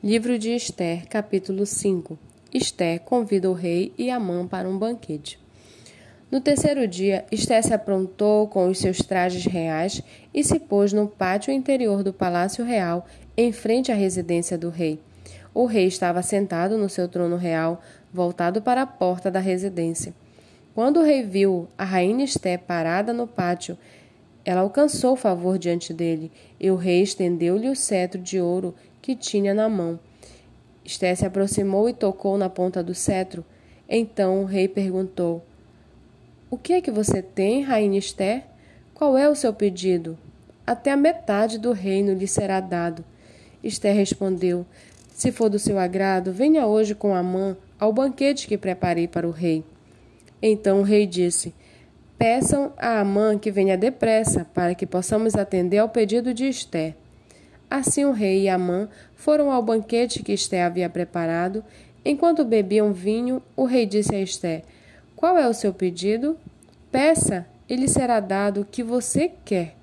Livro de Esther, capítulo 5 Esther convida o rei e Amã para um banquete. No terceiro dia, Esther se aprontou com os seus trajes reais e se pôs no pátio interior do palácio real, em frente à residência do rei. O rei estava sentado no seu trono real, voltado para a porta da residência. Quando o rei viu a rainha Esther parada no pátio, ela alcançou favor diante dele, e o rei estendeu-lhe o cetro de ouro que tinha na mão. Esté se aproximou e tocou na ponta do cetro. Então o rei perguntou: O que é que você tem, rainha Esté? Qual é o seu pedido? Até a metade do reino lhe será dado. Esté respondeu: Se for do seu agrado, venha hoje com Amã ao banquete que preparei para o rei. Então o rei disse: Peçam a Amã que venha depressa, para que possamos atender ao pedido de Esté. Assim o rei e Amã foram ao banquete que Esté havia preparado. Enquanto bebiam vinho, o rei disse a Esté: Qual é o seu pedido? Peça, e lhe será dado o que você quer.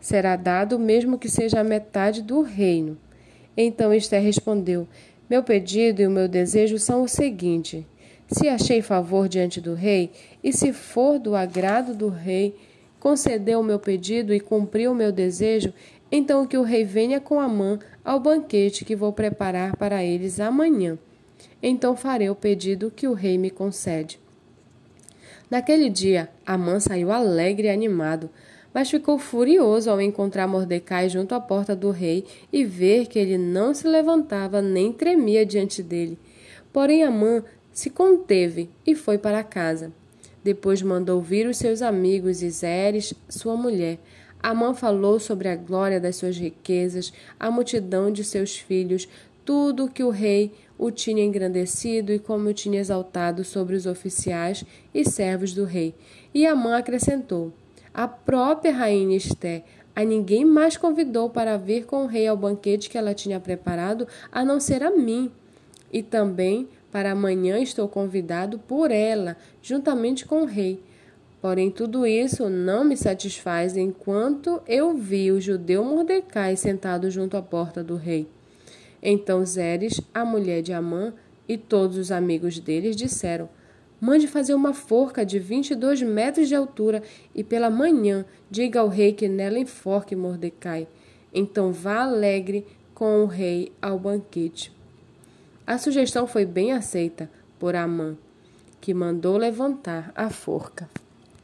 Será dado mesmo que seja a metade do reino. Então Esté respondeu: Meu pedido e o meu desejo são o seguinte: se achei favor diante do rei, e se for do agrado do rei, concedeu o meu pedido e cumpriu o meu desejo, então que o rei venha com Amã ao banquete que vou preparar para eles amanhã. Então farei o pedido que o rei me concede. Naquele dia, Amã saiu alegre e animado, mas ficou furioso ao encontrar Mordecai junto à porta do rei e ver que ele não se levantava nem tremia diante dele. Porém, Amã se conteve e foi para casa. Depois mandou vir os seus amigos e Zeres, sua mulher, Amã falou sobre a glória das suas riquezas, a multidão de seus filhos, tudo que o rei o tinha engrandecido e como o tinha exaltado sobre os oficiais e servos do rei. E Amã acrescentou: A própria rainha Esté a ninguém mais convidou para vir com o rei ao banquete que ela tinha preparado, a não ser a mim. E também para amanhã estou convidado por ela, juntamente com o rei. Porém, tudo isso não me satisfaz enquanto eu vi o judeu Mordecai sentado junto à porta do rei. Então Zeres, a mulher de Amã, e todos os amigos deles disseram: Mande fazer uma forca de vinte e dois metros de altura e pela manhã diga ao rei que nela enforque Mordecai. Então vá alegre com o rei ao banquete. A sugestão foi bem aceita por Amã, que mandou levantar a forca.